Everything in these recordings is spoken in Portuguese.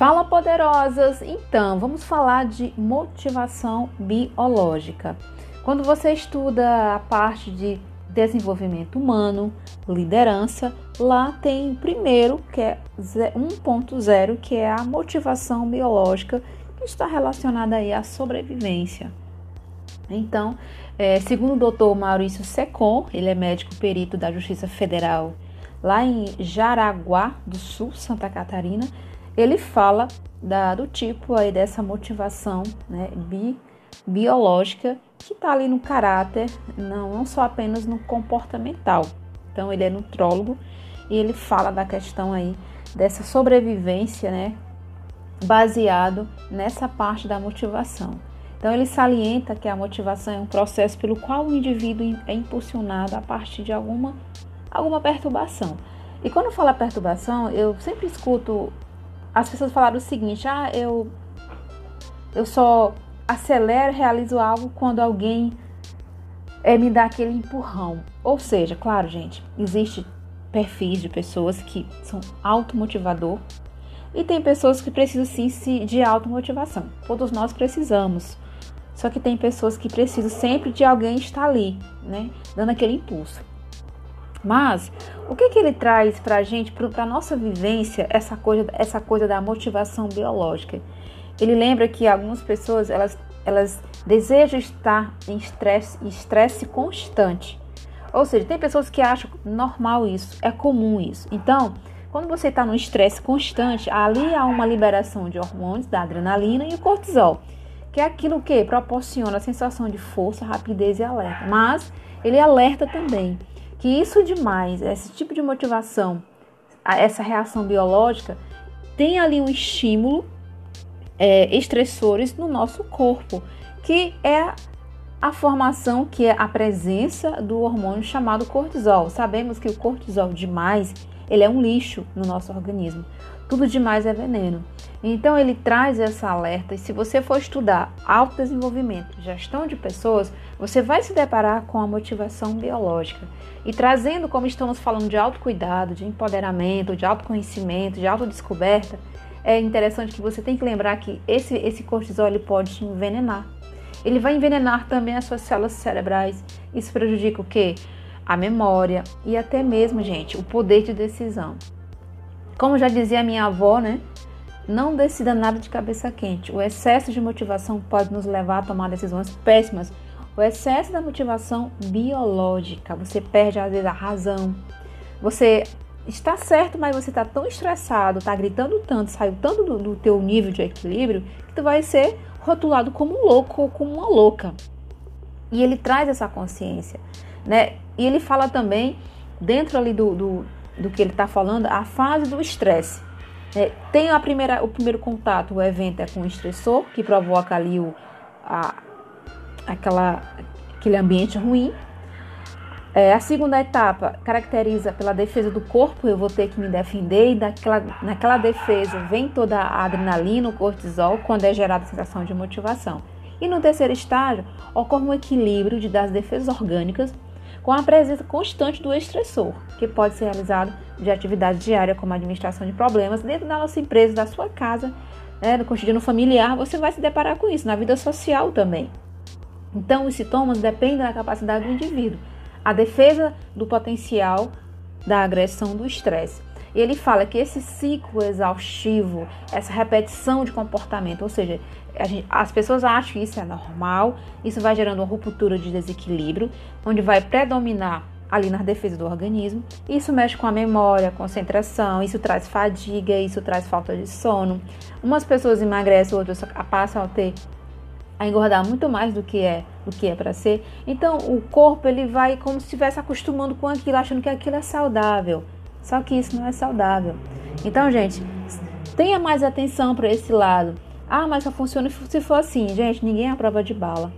Fala poderosas! Então, vamos falar de motivação biológica. Quando você estuda a parte de desenvolvimento humano, liderança, lá tem o primeiro, que é 1.0, que é a motivação biológica, que está relacionada aí à sobrevivência. Então, é, segundo o doutor Maurício Secon, ele é médico perito da Justiça Federal lá em Jaraguá do Sul, Santa Catarina, ele fala da, do tipo aí dessa motivação né, bi, biológica que está ali no caráter, não, não só apenas no comportamental. Então ele é nutrólogo e ele fala da questão aí dessa sobrevivência, né, baseado nessa parte da motivação. Então ele salienta que a motivação é um processo pelo qual o indivíduo é impulsionado a partir de alguma alguma perturbação. E quando fala perturbação, eu sempre escuto as pessoas falarem o seguinte: ah, eu, eu só acelero, realizo algo quando alguém é, me dá aquele empurrão. Ou seja, claro, gente, existe perfis de pessoas que são automotivador e tem pessoas que precisam sim de automotivação. Todos nós precisamos. Só que tem pessoas que precisam sempre de alguém estar ali, né, dando aquele impulso. Mas o que, que ele traz para a gente, para a nossa vivência, essa coisa, essa coisa da motivação biológica? Ele lembra que algumas pessoas elas, elas desejam estar em estresse, constante. Ou seja, tem pessoas que acham normal isso, é comum isso. Então, quando você está no estresse constante, ali há uma liberação de hormônios, da adrenalina e cortisol, que é aquilo que proporciona a sensação de força, rapidez e alerta. Mas ele alerta também que isso demais, esse tipo de motivação, essa reação biológica, tem ali um estímulo, é, estressores no nosso corpo, que é a formação, que é a presença do hormônio chamado cortisol. Sabemos que o cortisol demais, ele é um lixo no nosso organismo. Tudo demais é veneno. Então ele traz essa alerta e se você for estudar autodesenvolvimento, gestão de pessoas, você vai se deparar com a motivação biológica. E trazendo, como estamos falando de autocuidado, de empoderamento, de autoconhecimento, de autodescoberta, é interessante que você tem que lembrar que esse, esse cortisol ele pode te envenenar. Ele vai envenenar também as suas células cerebrais. Isso prejudica o quê? A memória e até mesmo, gente, o poder de decisão. Como já dizia minha avó, né? Não decida nada de cabeça quente. O excesso de motivação pode nos levar a tomar decisões péssimas. O excesso da motivação biológica, você perde às vezes a razão. Você está certo, mas você está tão estressado, está gritando tanto, saiu tanto do, do teu nível de equilíbrio que tu vai ser rotulado como um louco ou como uma louca. E ele traz essa consciência, né? E ele fala também dentro ali do, do, do que ele está falando a fase do estresse. É, tem a primeira, o primeiro contato, o evento é com o estressor, que provoca ali o, a, aquela, aquele ambiente ruim. É, a segunda etapa caracteriza pela defesa do corpo, eu vou ter que me defender, e daquela, naquela defesa vem toda a adrenalina, o cortisol, quando é gerada a sensação de motivação. E no terceiro estágio, ocorre um equilíbrio de, das defesas orgânicas com a presença constante do estressor, que pode ser realizado de atividade diária, como administração de problemas, dentro da nossa empresa, da sua casa, né, no cotidiano familiar, você vai se deparar com isso, na vida social também. Então, os sintomas dependem da capacidade do indivíduo, a defesa do potencial da agressão do estresse. E ele fala que esse ciclo exaustivo, essa repetição de comportamento, ou seja, gente, as pessoas acham que isso é normal, isso vai gerando uma ruptura de desequilíbrio, onde vai predominar ali na defesa do organismo. Isso mexe com a memória, concentração, isso traz fadiga, isso traz falta de sono. Umas pessoas emagrecem, outras passam a ter a engordar muito mais do que é do que é para ser. Então o corpo ele vai como se estivesse acostumando com aquilo, achando que aquilo é saudável. Só que isso não é saudável. Então, gente, tenha mais atenção para esse lado. Ah, mas só funciona se for assim. Gente, ninguém é a prova de bala.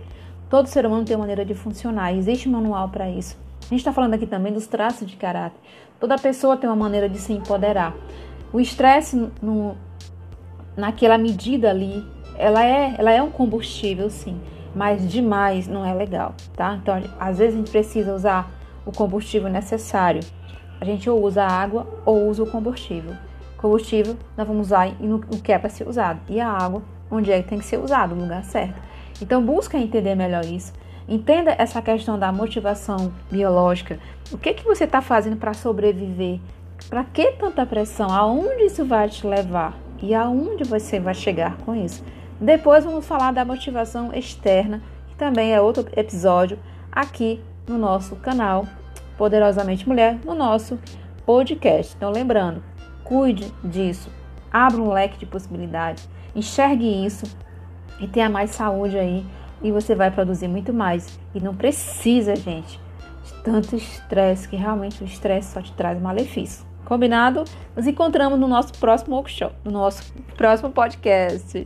Todo ser humano tem uma maneira de funcionar. Existe um manual para isso. A gente está falando aqui também dos traços de caráter. Toda pessoa tem uma maneira de se empoderar. O estresse, naquela medida ali, ela é, ela é um combustível, sim, mas demais não é legal, tá? Então, às vezes a gente precisa usar o combustível necessário. A gente ou usa água ou usa o combustível. combustível nós vamos usar no que é para ser usado e a água onde é que tem que ser usado, no lugar certo. Então busca entender melhor isso. Entenda essa questão da motivação biológica. O que que você está fazendo para sobreviver? Para que tanta pressão? Aonde isso vai te levar? E aonde você vai chegar com isso? Depois vamos falar da motivação externa, que também é outro episódio aqui no nosso canal Poderosamente Mulher, no nosso podcast. Então, lembrando, cuide disso, abra um leque de possibilidades, enxergue isso e tenha mais saúde aí e você vai produzir muito mais. E não precisa, gente, de tanto estresse, que realmente o estresse só te traz malefício. Combinado? Nos encontramos no nosso próximo workshop, no nosso próximo podcast.